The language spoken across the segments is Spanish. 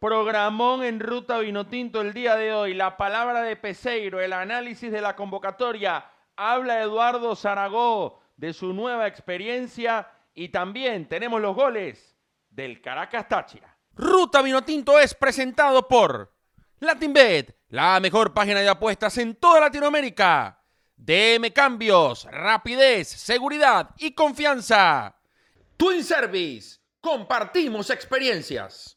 Programón en Ruta Vinotinto el día de hoy. La palabra de Peseiro, el análisis de la convocatoria. Habla Eduardo Zaragó de su nueva experiencia y también tenemos los goles del Caracas Táchira. Ruta Vinotinto es presentado por LatinBet, la mejor página de apuestas en toda Latinoamérica. DM Cambios, rapidez, seguridad y confianza. Twin Service, compartimos experiencias.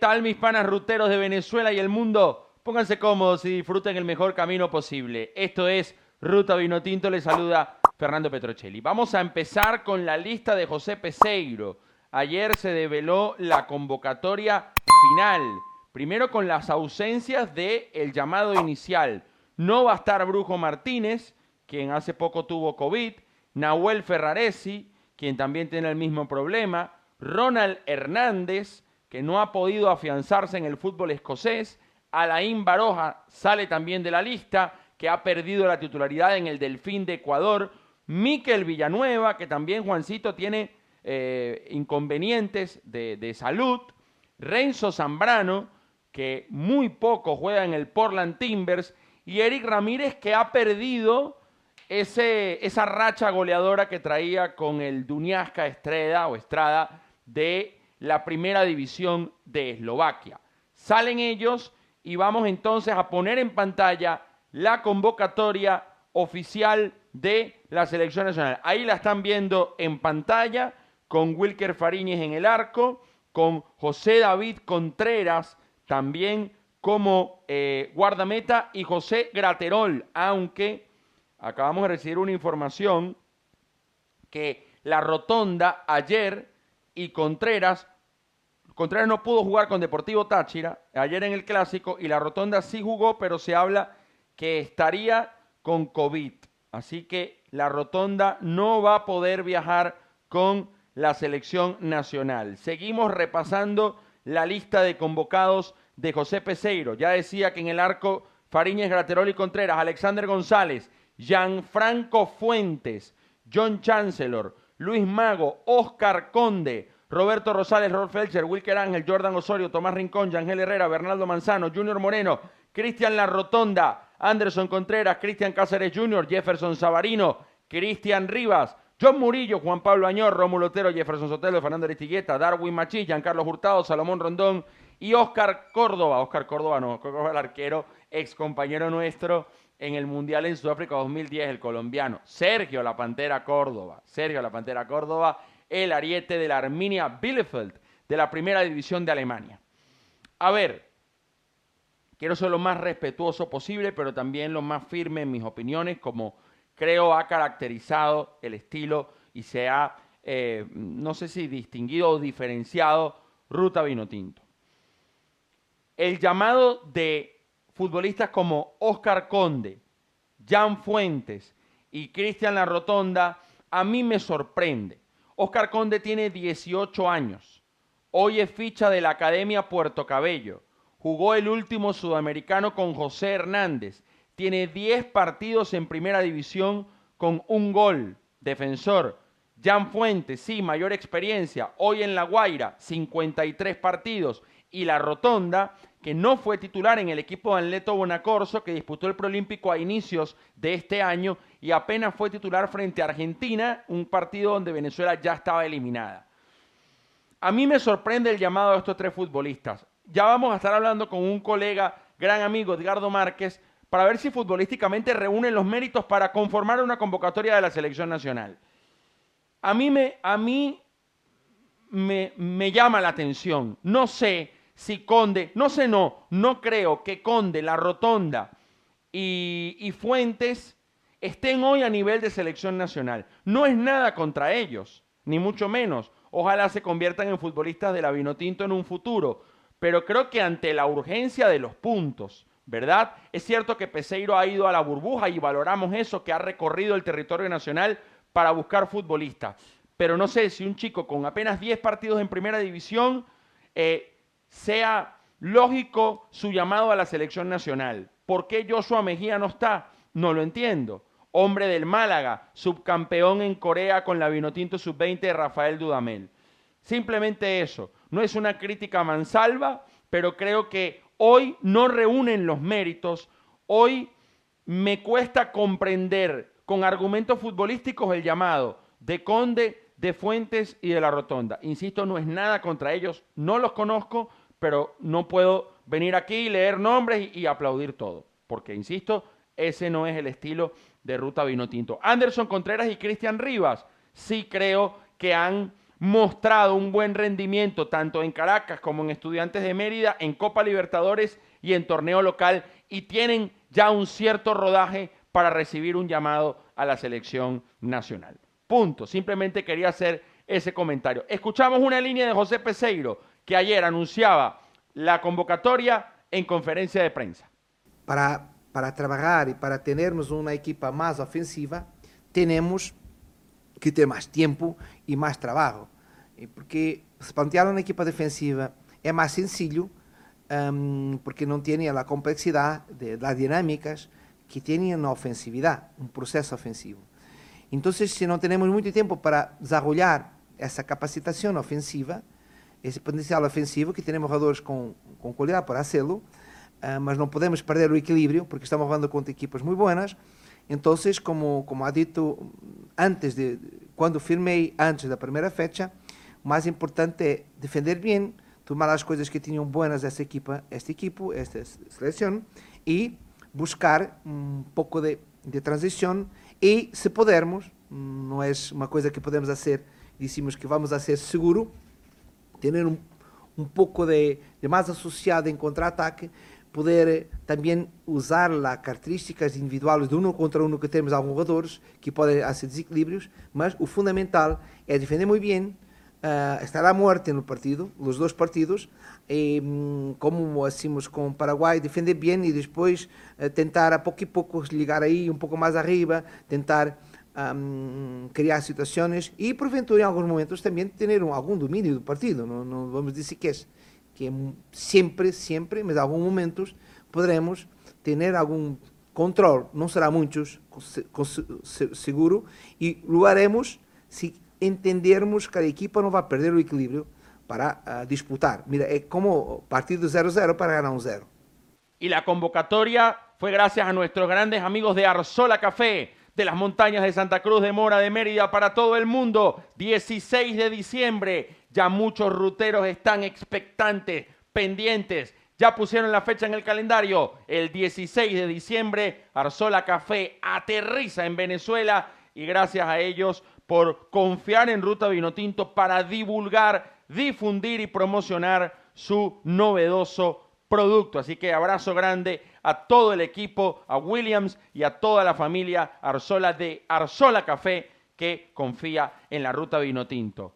tal mis panas ruteros de Venezuela y el mundo? Pónganse cómodos y disfruten el mejor camino posible. Esto es Ruta Vino Tinto, les saluda Fernando Petrocelli. Vamos a empezar con la lista de José Peseiro. Ayer se develó la convocatoria final. Primero con las ausencias del el llamado inicial. No va a estar Brujo Martínez, quien hace poco tuvo COVID. Nahuel Ferraresi, quien también tiene el mismo problema. Ronald Hernández, que no ha podido afianzarse en el fútbol escocés. Alain Baroja sale también de la lista, que ha perdido la titularidad en el Delfín de Ecuador. Miquel Villanueva, que también Juancito tiene eh, inconvenientes de, salud. Renzo Zambrano, que muy poco juega en el Portland Timbers. Y Eric Ramírez, que ha perdido ese, esa racha goleadora que traía con el Duniasca Estrada o Estrada de la primera división de Eslovaquia. Salen ellos y vamos entonces a poner en pantalla la convocatoria oficial de la selección nacional. Ahí la están viendo en pantalla con Wilker Fariñez en el arco, con José David Contreras también como eh, guardameta y José Graterol, aunque acabamos de recibir una información que la rotonda ayer y Contreras Contreras no pudo jugar con Deportivo Táchira ayer en el clásico y la Rotonda sí jugó, pero se habla que estaría con COVID. Así que la Rotonda no va a poder viajar con la selección nacional. Seguimos repasando la lista de convocados de José Peseiro. Ya decía que en el arco Fariñez, Graterol y Contreras, Alexander González, Gianfranco Fuentes, John Chancellor, Luis Mago, Oscar Conde, Roberto Rosales, Rolf Felcher, Wilker Ángel, Jordan Osorio, Tomás Rincón, Yangel Herrera, Bernardo Manzano, Junior Moreno, Cristian La Rotonda, Anderson Contreras, Cristian Cáceres Jr., Jefferson Sabarino, Cristian Rivas, John Murillo, Juan Pablo Añor, Rómulo Otero, Jefferson Sotelo, Fernando Aristigueta, Darwin Machís, Giancarlos Hurtado, Salomón Rondón y Oscar Córdoba. Oscar Córdoba no, Córdoba el arquero, ex compañero nuestro en el Mundial en Sudáfrica 2010, el colombiano. Sergio La Pantera Córdoba. Sergio La Pantera Córdoba el ariete de la Arminia Bielefeld de la primera división de Alemania. A ver, quiero ser lo más respetuoso posible, pero también lo más firme en mis opiniones, como creo ha caracterizado el estilo y se ha, eh, no sé si distinguido o diferenciado Ruta Vinotinto. El llamado de futbolistas como Oscar Conde, Jan Fuentes y Cristian La Rotonda a mí me sorprende. Oscar Conde tiene 18 años. Hoy es ficha de la Academia Puerto Cabello. Jugó el último sudamericano con José Hernández. Tiene 10 partidos en primera división con un gol. Defensor. Jan Fuentes, sí, mayor experiencia. Hoy en La Guaira, 53 partidos. Y La Rotonda, que no fue titular en el equipo de Anleto Bonacorso, que disputó el Prolímpico a inicios de este año y apenas fue titular frente a Argentina, un partido donde Venezuela ya estaba eliminada. A mí me sorprende el llamado de estos tres futbolistas. Ya vamos a estar hablando con un colega, gran amigo, Edgardo Márquez, para ver si futbolísticamente reúnen los méritos para conformar una convocatoria de la selección nacional. A mí me, a mí me, me llama la atención. No sé si Conde, no sé, no, no creo que Conde, La Rotonda y, y Fuentes estén hoy a nivel de selección nacional. No es nada contra ellos, ni mucho menos. Ojalá se conviertan en futbolistas de la Vinotinto en un futuro. Pero creo que ante la urgencia de los puntos, ¿verdad? Es cierto que Peseiro ha ido a la burbuja y valoramos eso, que ha recorrido el territorio nacional para buscar futbolistas. Pero no sé si un chico con apenas 10 partidos en primera división eh, sea lógico su llamado a la selección nacional. ¿Por qué Joshua Mejía no está? No lo entiendo hombre del Málaga, subcampeón en Corea con la Vinotinto Sub-20 de Rafael Dudamel. Simplemente eso. No es una crítica mansalva, pero creo que hoy no reúnen los méritos. Hoy me cuesta comprender con argumentos futbolísticos el llamado de Conde, de Fuentes y de la Rotonda. Insisto, no es nada contra ellos, no los conozco, pero no puedo venir aquí, leer nombres y, y aplaudir todo, porque, insisto, ese no es el estilo de Ruta Vino Tinto. Anderson Contreras y Cristian Rivas sí creo que han mostrado un buen rendimiento tanto en Caracas como en Estudiantes de Mérida, en Copa Libertadores y en torneo local y tienen ya un cierto rodaje para recibir un llamado a la selección nacional. Punto. Simplemente quería hacer ese comentario. Escuchamos una línea de José Peseiro que ayer anunciaba la convocatoria en conferencia de prensa. Para para trabalhar e para termos uma equipa mais ofensiva, temos que ter mais tempo e mais trabalho. Porque se plantear uma equipa defensiva é mais sencillo, um, porque não tem a complexidade de, das dinâmicas que tem na ofensividade, um processo ofensivo. Então, se não temos muito tempo para desenvolver essa capacitação ofensiva, esse potencial ofensivo, que temos jogadores com, com qualidade para fazê-lo, uh, mas não podemos perder o equilíbrio, porque estamos jugando contra equipas muito buenas. Então, como, como ha dito antes de, quando firmei antes da primeira fecha, o mais importante é defender bem, tomar as coisas que tinham buenas essa equipa, este equipo, esta seleção, e buscar um pouco de, de transição e, se pudermos, não é uma coisa que podemos fazer, dissemos que vamos a ser seguro, ter um, um pouco de, de mais associado em contra-ataque, poder também usar as características individuais de um contra um que temos alguns jogadores que podem haver desequilíbrios, mas o fundamental é defender muito bem, uh, estar à morte no partido, nos dois partidos, e, um, como hacemos com o Paraguai, defender bem e depois uh, tentar a pouco e pouco ligar aí um pouco mais arriba, tentar um, criar situações e porventura em alguns momentos também ter um, algum domínio do partido, não, não vamos dizer que é que siempre, siempre, en algunos momentos, podremos tener algún control, no será muchos, seguro, y lo haremos si entendermos que la equipa no va a perder el equilibrio para uh, disputar. Mira, es como partir de 0-0 para ganar un 0. Y la convocatoria fue gracias a nuestros grandes amigos de Arzola Café, de las montañas de Santa Cruz de Mora de Mérida para todo el mundo. 16 de diciembre, ya muchos ruteros están expectantes, pendientes. Ya pusieron la fecha en el calendario. El 16 de diciembre, Arzola Café aterriza en Venezuela y gracias a ellos por confiar en Ruta Vinotinto para divulgar, difundir y promocionar su novedoso producto. Así que abrazo grande a todo el equipo, a Williams y a toda la familia Arzola de Arzola Café que confía en la Ruta Vinotinto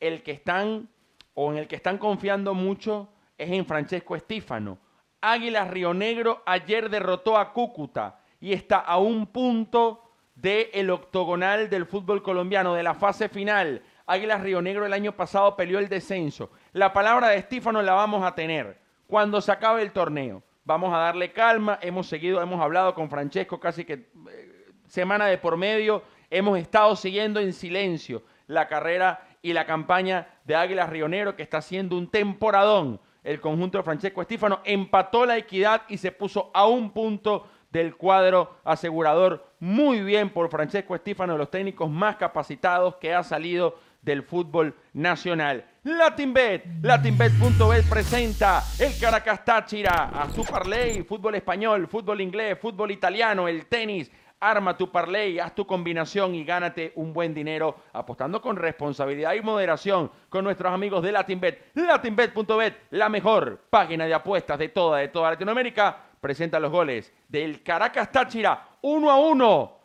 el que están o en el que están confiando mucho es en Francesco Estífano. Águilas Río Negro ayer derrotó a Cúcuta y está a un punto del el octogonal del fútbol colombiano, de la fase final. Águilas Río Negro el año pasado peleó el descenso. La palabra de Estífano la vamos a tener cuando se acabe el torneo. Vamos a darle calma. Hemos seguido, hemos hablado con Francesco casi que eh, semana de por medio. Hemos estado siguiendo en silencio la carrera y la campaña de Águilas Rionero, que está haciendo un temporadón. El conjunto de Francesco Estífano empató la equidad y se puso a un punto del cuadro asegurador. Muy bien por Francesco Estífano, de los técnicos más capacitados que ha salido del fútbol nacional. LatinBet, latinbet.bet presenta el Caracas Táchira a su parlay, fútbol español, fútbol inglés, fútbol italiano, el tenis, Arma tu parlay, haz tu combinación y gánate un buen dinero apostando con responsabilidad y moderación con nuestros amigos de LatinBet. LatinBet.bet, la mejor página de apuestas de toda, de toda Latinoamérica, presenta los goles del Caracas Táchira 1 a 1.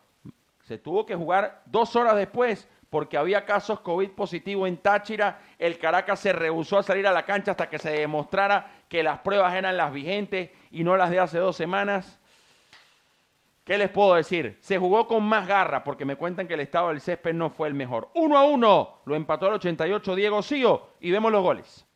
Se tuvo que jugar dos horas después porque había casos COVID positivo en Táchira. El Caracas se rehusó a salir a la cancha hasta que se demostrara que las pruebas eran las vigentes y no las de hace dos semanas. ¿Qué les puedo decir? Se jugó con más garra porque me cuentan que el estado del césped no fue el mejor. Uno a uno lo empató al 88 Diego Sío y vemos los goles.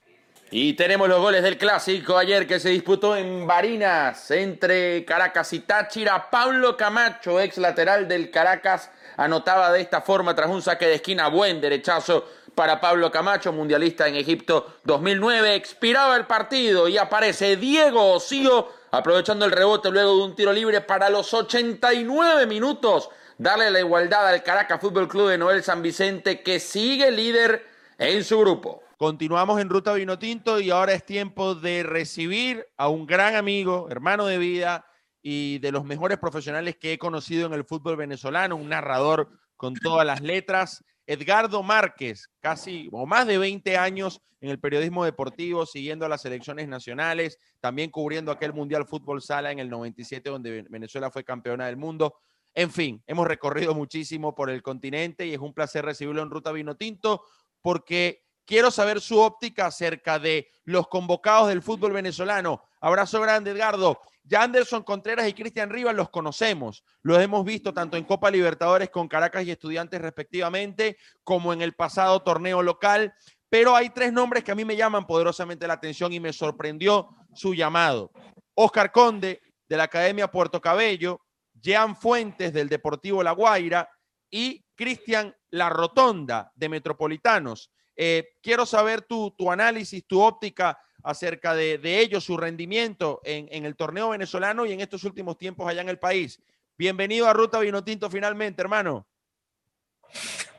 Y tenemos los goles del clásico ayer que se disputó en Barinas entre Caracas y Táchira. Pablo Camacho, ex lateral del Caracas, anotaba de esta forma tras un saque de esquina. Buen derechazo para Pablo Camacho, mundialista en Egipto 2009. Expiraba el partido y aparece Diego Osío aprovechando el rebote luego de un tiro libre para los 89 minutos. Darle la igualdad al Caracas Fútbol Club de Noel San Vicente que sigue líder en su grupo. Continuamos en Ruta Vinotinto y ahora es tiempo de recibir a un gran amigo, hermano de vida y de los mejores profesionales que he conocido en el fútbol venezolano, un narrador con todas las letras, Edgardo Márquez, casi o más de 20 años en el periodismo deportivo, siguiendo a las selecciones nacionales, también cubriendo aquel Mundial Fútbol Sala en el 97, donde Venezuela fue campeona del mundo. En fin, hemos recorrido muchísimo por el continente y es un placer recibirlo en Ruta Vino Tinto porque quiero saber su óptica acerca de los convocados del fútbol venezolano. Abrazo grande, Edgardo. Ya Anderson Contreras y Cristian Rivas los conocemos, los hemos visto tanto en Copa Libertadores con Caracas y Estudiantes respectivamente, como en el pasado torneo local, pero hay tres nombres que a mí me llaman poderosamente la atención y me sorprendió su llamado. Oscar Conde, de la Academia Puerto Cabello, Jean Fuentes, del Deportivo La Guaira, y Cristian La Rotonda, de Metropolitanos. Eh, quiero saber tu, tu análisis, tu óptica acerca de, ellos, su rendimiento en, el torneo venezolano y en estos últimos tiempos allá en el país. Bienvenido a Ruta Vinotinto finalmente, hermano.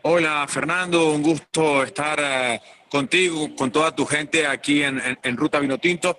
Hola, Fernando, un gusto estar eh, contigo, con toda tu gente aquí en, Ruta Vinotinto.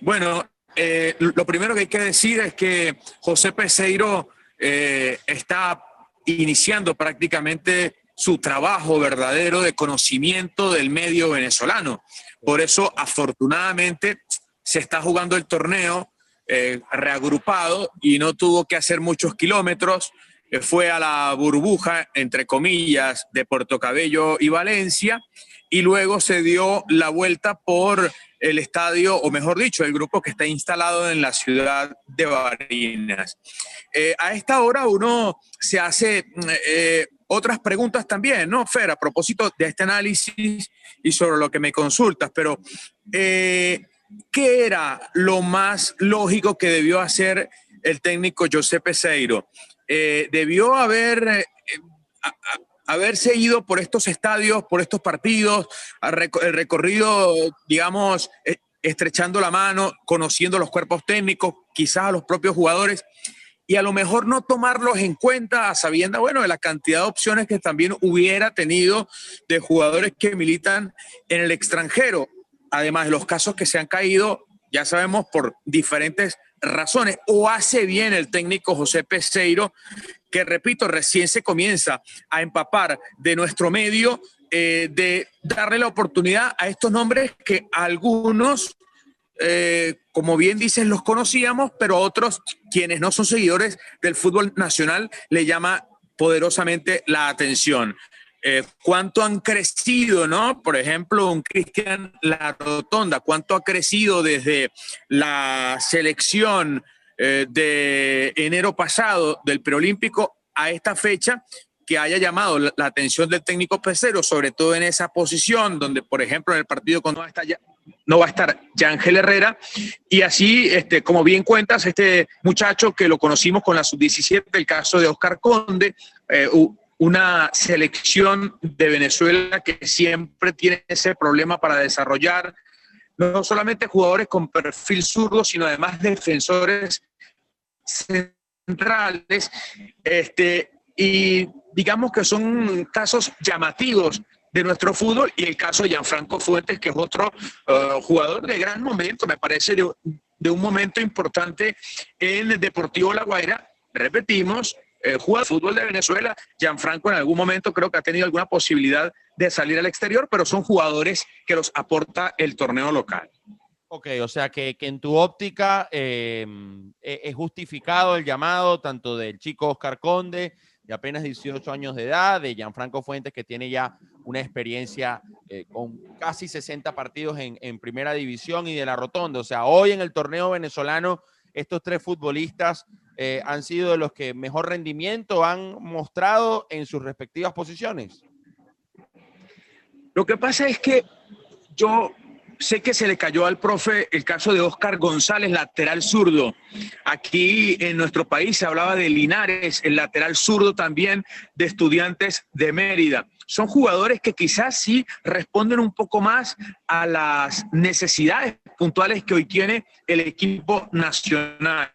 Bueno, eh, lo primero que hay que decir es que José Peseiro está iniciando prácticamente su trabajo verdadero de conocimiento del medio venezolano. Por eso, afortunadamente, se está jugando el torneo eh, reagrupado y no tuvo que hacer muchos kilómetros. Eh, fue a la burbuja, entre comillas, de Puerto Cabello y Valencia y luego se dio la vuelta por el estadio, o mejor dicho, el grupo que está instalado en la ciudad de Barinas. Eh, a esta hora uno se hace otras preguntas también, ¿no, Fer? A propósito de este análisis y sobre lo que me consultas, pero eh, ¿qué era lo más lógico que debió hacer el técnico José Peseiro? Eh, debió haber... Eh, haberse ido por estos estadios, por estos partidos, el recorrido, digamos, estrechando la mano, conociendo los cuerpos técnicos, quizás a los propios jugadores, y a lo mejor no tomarlos en cuenta sabiendo, bueno, de la cantidad de opciones que también hubiera tenido de jugadores que militan en el extranjero. Además de los casos que se han caído, ya sabemos, por diferentes razones. O hace bien el técnico José Peseiro, que repito, recién se comienza a empapar de nuestro medio, eh, de darle la oportunidad a estos nombres que algunos eh, como bien dices, los conocíamos, pero otros, quienes no son seguidores del fútbol nacional, le llama poderosamente la atención. Eh, cuánto han crecido, ¿no? Por ejemplo, un Cristian La Rotonda, cuánto ha crecido desde la selección eh, de enero pasado del preolímpico a esta fecha que haya llamado la, atención del técnico Pecero, sobre todo en esa posición donde, por ejemplo, en el partido con está ya, no va a estar Yángel Herrera. Y así, este, como bien cuentas, este muchacho que lo conocimos con la sub-17, el caso de Oscar Conde, eh, una selección de Venezuela que siempre tiene ese problema para desarrollar no solamente jugadores con perfil zurdo, sino además defensores centrales. Este, y digamos que son casos llamativos de nuestro fútbol y el caso de Gianfranco Fuentes, que es otro uh, jugador de gran momento, me parece de, un momento importante en Deportivo La Guaira. Repetimos, eh, de fútbol de Venezuela. Gianfranco en algún momento creo que ha tenido alguna posibilidad de salir al exterior, pero son jugadores que los aporta el torneo local. Ok, o sea que, en tu óptica eh, e- es justificado el llamado tanto del chico Oscar Conde, de apenas 18 años de edad, de Gianfranco Fuentes, que tiene ya una experiencia eh, con casi 60 partidos en, primera división y de la Rotonda. O sea, hoy en el torneo venezolano, estos tres futbolistas eh, han sido de los que mejor rendimiento han mostrado en sus respectivas posiciones. Lo que pasa es que yo sé que se le cayó al profe el caso de Oscar González, lateral zurdo. Aquí en nuestro país se hablaba de Linares, el lateral zurdo también de estudiantes de Mérida. Son jugadores que quizás sí responden un poco más a las necesidades puntuales que hoy tiene el equipo nacional.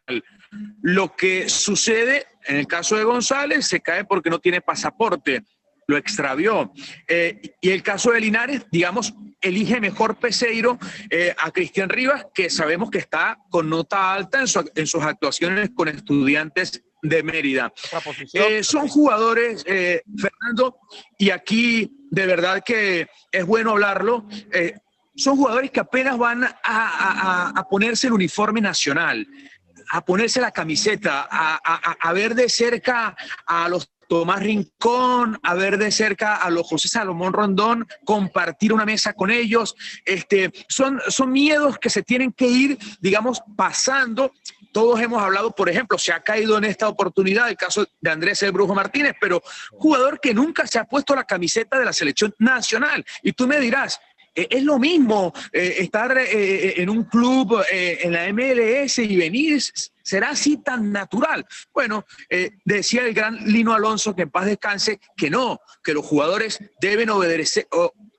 Lo que sucede en el caso de González se cae porque no tiene pasaporte lo extravió. Eh, y el caso de Linares, digamos, elige mejor Peseiro eh, a Cristian Rivas, que sabemos que está con nota alta en, su- en sus actuaciones con estudiantes de Mérida. Eh, son jugadores, Fernando, y aquí de verdad que es bueno hablarlo. son jugadores que apenas van a, a- a- a ponerse el uniforme nacional, a ponerse la camiseta, a, a- a- a ver de cerca a los Tomás Rincón, a ver de cerca a los José Salomón Rondón, compartir una mesa con ellos. Este, son, son miedos que se tienen que ir, digamos, pasando. Todos hemos hablado, por ejemplo, se ha caído en esta oportunidad el caso de Andrés El Brujo Martínez, pero jugador que nunca se ha puesto la camiseta de la selección nacional. Y tú me dirás, eh, es lo mismo eh, estar eh, en un club en la MLS y venir, será así tan natural. Bueno, eh, decía el gran Lino Alonso, que en paz descanse, que no, que los jugadores deben obedecer,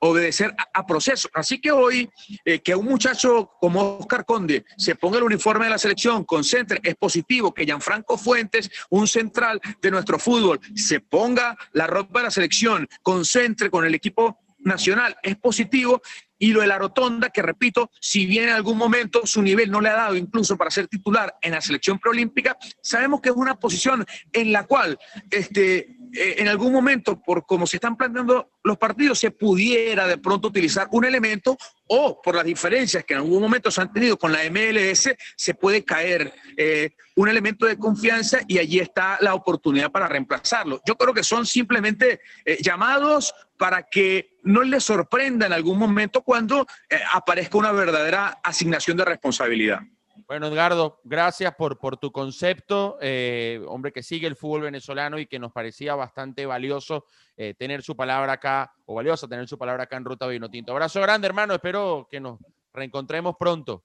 obedecer a, procesos. Así que hoy, eh, que un muchacho como Oscar Conde se ponga el uniforme de la selección, concentre, es positivo, que Gianfranco Fuentes, un central de nuestro fútbol, se ponga la ropa de la selección, concentre con el equipo nacional es positivo y lo de la rotonda, que repito, si bien en algún momento su nivel no le ha dado incluso para ser titular en la selección preolímpica, sabemos que es una posición en la cual este, eh, en algún momento, por cómo se están planteando los partidos, se pudiera de pronto utilizar un elemento o por las diferencias que en algún momento se han tenido con la MLS, se puede caer eh, un elemento de confianza y allí está la oportunidad para reemplazarlo. Yo creo que son simplemente eh, llamados para que no les sorprenda en algún momento cuando eh, aparezca una verdadera asignación de responsabilidad. Bueno, Edgardo, gracias por, por tu concepto, eh, hombre que sigue el fútbol venezolano y que nos parecía bastante valioso eh, tener su palabra acá, o valioso tener su palabra acá en Ruta Vinotinto. Abrazo grande, hermano, espero que nos reencontremos pronto.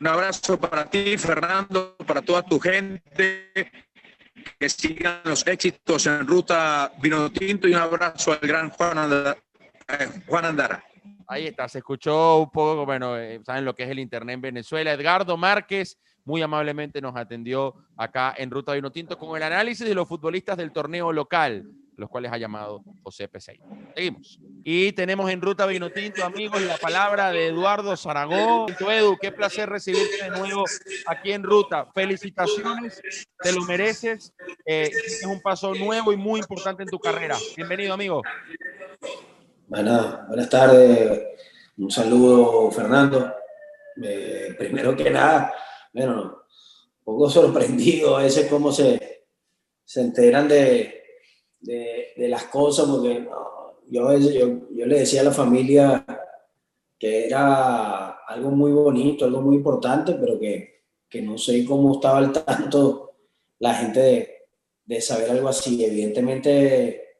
Un abrazo para ti, Fernando, para toda tu gente, que sigan los éxitos en Ruta Vinotinto y un abrazo al gran Juan Andara. Juan Andara. Ahí está, se escuchó un poco, bueno, eh, saben lo que es el internet en Venezuela. Edgardo Márquez muy amablemente nos atendió acá en Ruta Vinotinto con el análisis de los futbolistas del torneo local, los cuales ha llamado José Peseiro. Seguimos. Y tenemos en Ruta Vinotinto, amigos, la palabra de Eduardo Zaragoza. Edu, qué placer recibirte de nuevo aquí en Ruta. Felicitaciones, te lo mereces. Eh, es un paso nuevo y muy importante en tu carrera. Bienvenido, amigo. Bueno, buenas tardes. Un saludo, Fernando. Eh, primero que nada, bueno, un poco sorprendido a veces cómo se, se enteran de, de, de las cosas, porque no, yo, yo, yo le decía a la familia que era algo muy bonito, algo muy importante, pero que, que no sé cómo estaba al tanto la gente de, de saber algo así. Evidentemente,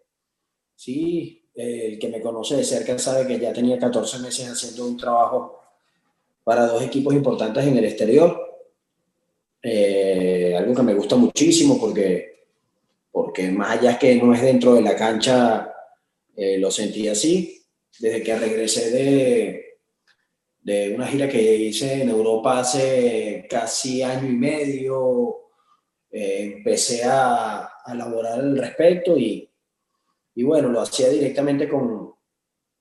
sí, el que me conoce de cerca sabe que ya tenía 14 meses haciendo un trabajo para dos equipos importantes en el exterior. Eh, algo que me gusta muchísimo porque, porque más allá que no es dentro de la cancha, eh, lo sentí así. Desde que regresé de, de una gira que hice en Europa hace casi año y medio, eh, empecé a, a elaborar al respecto y, y bueno, lo hacía directamente con,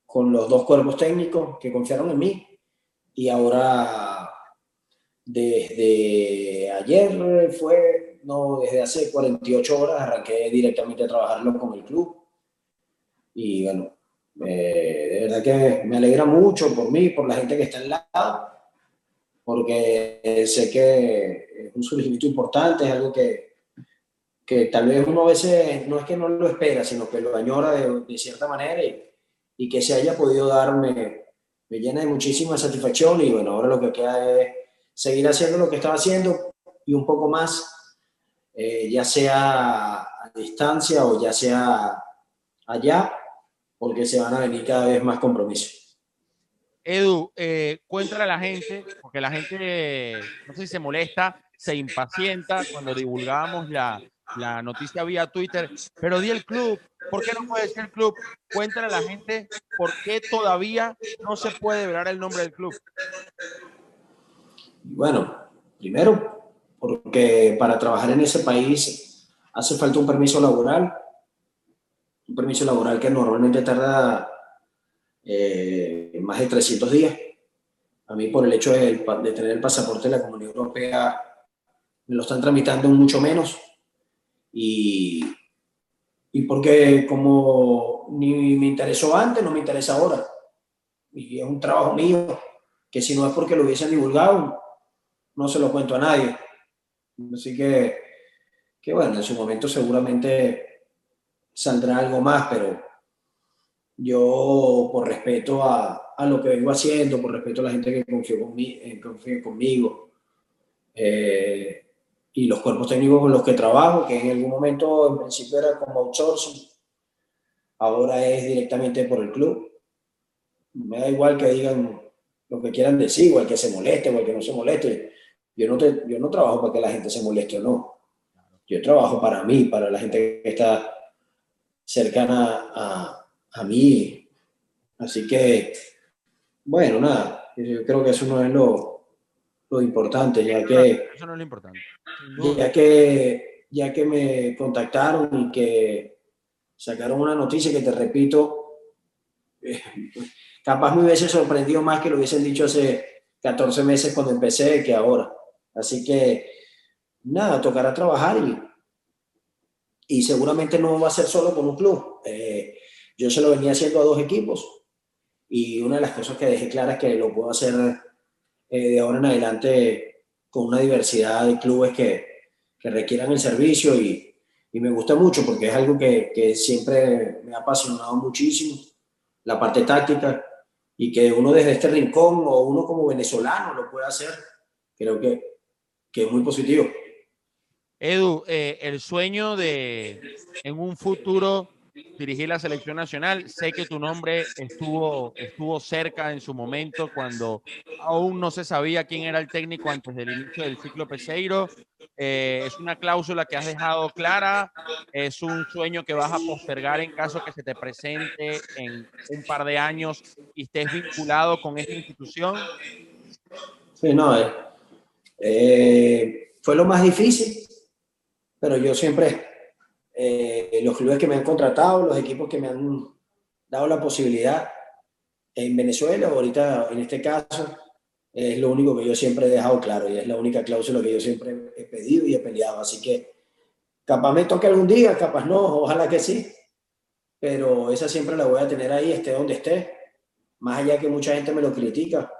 con los dos cuerpos técnicos que confiaron en mí. Y ahora, desde ayer fue, no, desde hace 48 horas arranqué directamente a trabajarlo con el club. Y bueno, eh, de verdad que me alegra mucho por mí, por la gente que está al lado, porque sé que es un surgimiento importante, es algo que, que tal vez uno a veces no es que no lo espera, sino que lo añora de, de cierta manera y, y, que se haya podido darme, me llena de muchísima satisfacción y bueno, ahora lo que queda es seguir haciendo lo que estaba haciendo y un poco más, eh, ya sea a distancia o ya sea allá, porque se van a venir cada vez más compromisos. Edu, eh, cuéntale a la gente, porque la gente, no sé si se molesta, se impacienta cuando divulgamos la, la noticia vía Twitter, pero di el club, ¿por qué no puede ser el club? Cuéntale a la gente por qué todavía no se puede ver el nombre del club. Bueno, primero, porque para trabajar en ese país hace falta un permiso laboral, un permiso laboral que normalmente tarda eh, más de 300 días. A mí por el hecho de, tener el pasaporte de la Comunidad Europea me lo están tramitando mucho menos y, y porque como ni me interesó antes, no me interesa ahora. Y es un trabajo mío que si no es porque lo hubiesen divulgado, no se lo cuento a nadie. Así que, que bueno, en su momento seguramente saldrá algo más, pero yo por respeto a, a, lo que vengo haciendo, por respeto a la gente que confió, conmigo, eh, confió conmigo eh, y los cuerpos técnicos con los que trabajo, que en algún momento en principio era como outsourcing, ahora es directamente por el club. Me da igual que digan lo que quieran decir, igual que se moleste, igual que no se moleste. Yo no, te, yo no trabajo para que la gente se moleste o no. Yo trabajo para mí, para la gente que está cercana a, a mí. Así que, bueno, nada, yo creo que eso no es lo, lo importante, ya que... Eso no es lo importante. Ya que, ya que me contactaron y que sacaron una noticia que te repito, eh, capaz me hubiese sorprendido más que lo hubiesen dicho hace 14 meses cuando empecé que ahora. Así que, nada, tocará trabajar y, seguramente no va a ser solo con un club. Eh, yo se lo venía haciendo a dos equipos y una de las cosas que dejé clara es que lo puedo hacer eh, de ahora en adelante con una diversidad de clubes que, requieran el servicio y, me gusta mucho porque es algo que, siempre me ha apasionado muchísimo, la parte táctica y que uno desde este rincón o uno como venezolano lo puede hacer, creo que que es muy positivo. Edu, eh, el sueño de en un futuro dirigir la selección nacional, sé que tu nombre estuvo, estuvo cerca en su momento cuando aún no se sabía quién era el técnico antes del inicio del ciclo Peseiro. Eh, es una cláusula que has dejado clara, es un sueño que vas a postergar en caso que se te presente en un par de años y estés vinculado con esta institución. Sí, no, eh eh, fue lo más difícil, pero yo siempre, eh, los clubes que me han contratado, los equipos que me han dado la posibilidad en Venezuela, ahorita en este caso, es lo único que yo siempre he dejado claro y es la única cláusula que yo siempre he pedido y he peleado. Así que capaz me toque algún día, capaz no, ojalá que sí, pero esa siempre la voy a tener ahí, esté donde esté, más allá que mucha gente me lo critica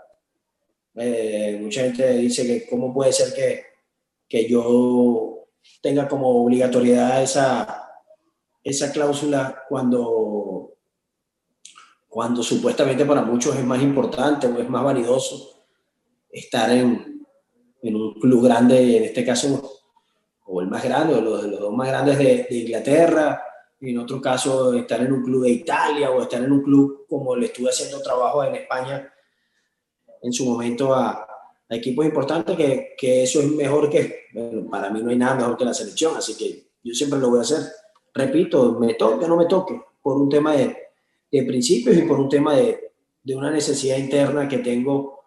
eh, mucha gente dice que cómo puede ser que, que yo tenga como obligatoriedad esa, esa cláusula cuando, cuando supuestamente para muchos es más importante o es más vanidoso estar en, en un club grande, en este caso, o el más grande, los, los dos más grandes de, de Inglaterra, y en otro caso estar en un club de Italia o estar en un club como le estuve haciendo trabajo en España en su momento a, a equipos importantes, que, que, eso es mejor que, bueno, para mí no hay nada mejor que la selección, así que yo siempre lo voy a hacer. Repito, me toque o no me toque, por un tema de, de principios y por un tema de, de, una necesidad interna que tengo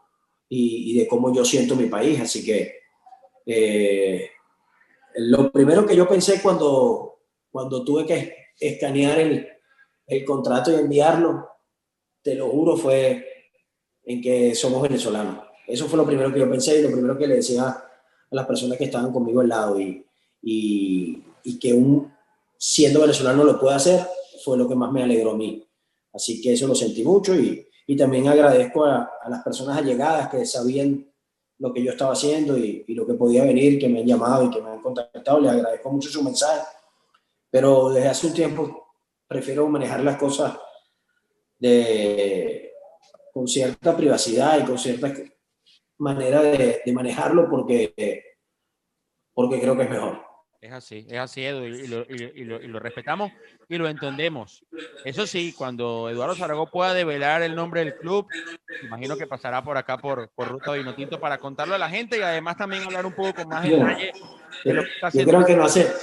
y, de cómo yo siento mi país. Así que eh, lo primero que yo pensé cuando, cuando tuve que escanear el, el contrato y enviarlo, te lo juro, fue en que somos venezolanos. Eso fue lo primero que yo pensé y lo primero que le decía a las personas que estaban conmigo al lado. Y, y, y que un siendo venezolano lo pueda hacer, fue lo que más me alegró a mí. Así que eso lo sentí mucho y, y también agradezco a, a, las personas allegadas que sabían lo que yo estaba haciendo y, y, lo que podía venir, que me han llamado y que me han contactado. Les agradezco mucho su mensaje, pero desde hace un tiempo prefiero manejar las cosas de, con cierta privacidad y con cierta manera de, de manejarlo porque, porque creo que es mejor. Es así, es así, Edu, y lo, y, lo, y lo, respetamos y lo entendemos. Eso sí, cuando Eduardo Zaragoza pueda develar el nombre del club, imagino que pasará por acá por, por Ruta Vinotinto para contarlo a la gente y además también hablar un poco con más detalle de lo que está haciendo. Yo creo que no hace,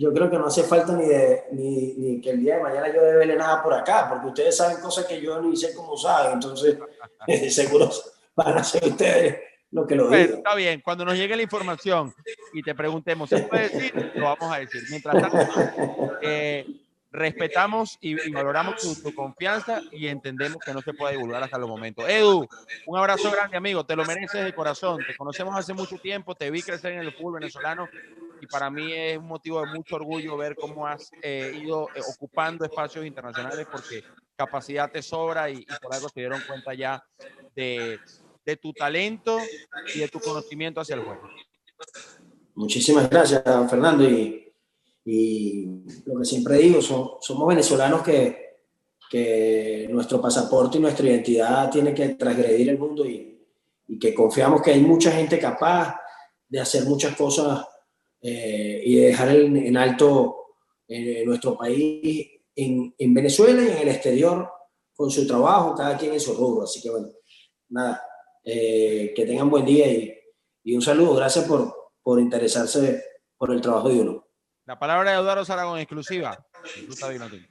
yo creo que no hace falta ni, de, ni, ni que el día de mañana yo devele nada por acá, porque ustedes saben cosas que yo ni sé cómo saben, entonces seguro van a ser ustedes lo que lo bueno, Está bien, cuando nos llegue la información y te preguntemos, ¿se puede decir? Lo vamos a decir. Mientras tanto, eh, respetamos y, y valoramos tu, tu, confianza y entendemos que no se puede divulgar hasta los momentos. Edu, un abrazo grande, amigo, te lo mereces de corazón. Te conocemos hace mucho tiempo, te vi crecer en el fútbol venezolano y para mí es un motivo de mucho orgullo ver cómo has eh, ido eh, ocupando espacios internacionales porque capacidad te sobra y, y por algo se dieron cuenta ya de de tu talento y de tu conocimiento hacia el juego. Muchísimas gracias, Fernando. Y, y lo que siempre digo, son, somos venezolanos que, que, nuestro pasaporte y nuestra identidad tiene que transgredir el mundo y, y, que confiamos que hay mucha gente capaz de hacer muchas cosas eh, y de dejar en, en alto eh, nuestro país en, en Venezuela y en el exterior con su trabajo, cada quien en su rubro. Así que bueno, nada, eh, que tengan buen día y, y, un saludo. Gracias por, por interesarse por el trabajo de uno. La palabra de Eduardo Zaragón, exclusiva. Ruta Vinotinto.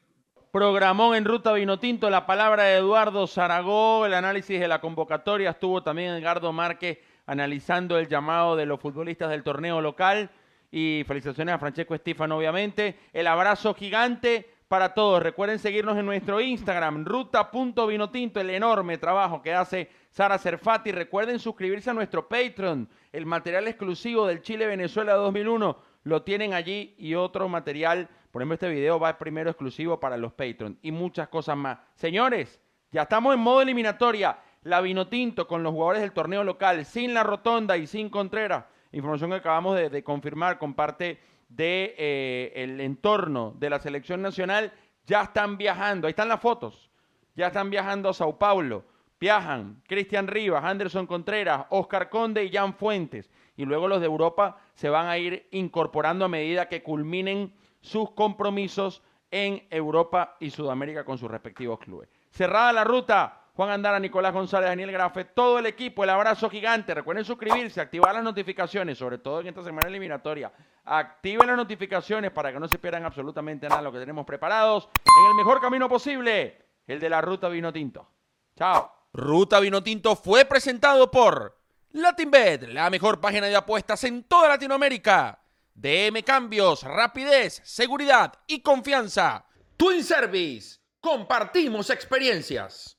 Programón en Ruta Vinotinto, la palabra de Eduardo Zaragón, el análisis de la convocatoria. Estuvo también Edgardo Márquez analizando el llamado de los futbolistas del torneo local. Y felicitaciones a Francesco Estefano, obviamente. El abrazo gigante para todos. Recuerden seguirnos en nuestro Instagram, ruta.vinotinto, el enorme trabajo que hace Sara Cerfati. Recuerden suscribirse a nuestro Patreon. El material exclusivo del Chile-Venezuela 2001 lo tienen allí y otro material. Por ejemplo, este video va primero exclusivo para los Patreon y muchas cosas más. Señores, ya estamos en modo eliminatoria. La Vinotinto con los jugadores del torneo local, sin la Rotonda y sin Contreras. Información que acabamos de, confirmar con parte del de, eh, entorno de la selección nacional. Ya están viajando. Ahí están las fotos. Ya están viajando a Sao Paulo. Viajan Cristian Rivas, Anderson Contreras, Oscar Conde y Jan Fuentes. Y luego los de Europa se van a ir incorporando a medida que culminen sus compromisos en Europa y Sudamérica con sus respectivos clubes. Cerrada la ruta, Juan Andara, Nicolás González, Daniel Grafe, todo el equipo, el abrazo gigante. Recuerden suscribirse, activar las notificaciones, sobre todo en esta semana eliminatoria. Activen las notificaciones para que no se pierdan absolutamente nada de lo que tenemos preparados en el mejor camino posible, el de la ruta Vino Tinto. Chao. Ruta Vinotinto fue presentado por LatinBet, la mejor página de apuestas en toda Latinoamérica. DM Cambios, rapidez, seguridad y confianza. Twin Service, compartimos experiencias.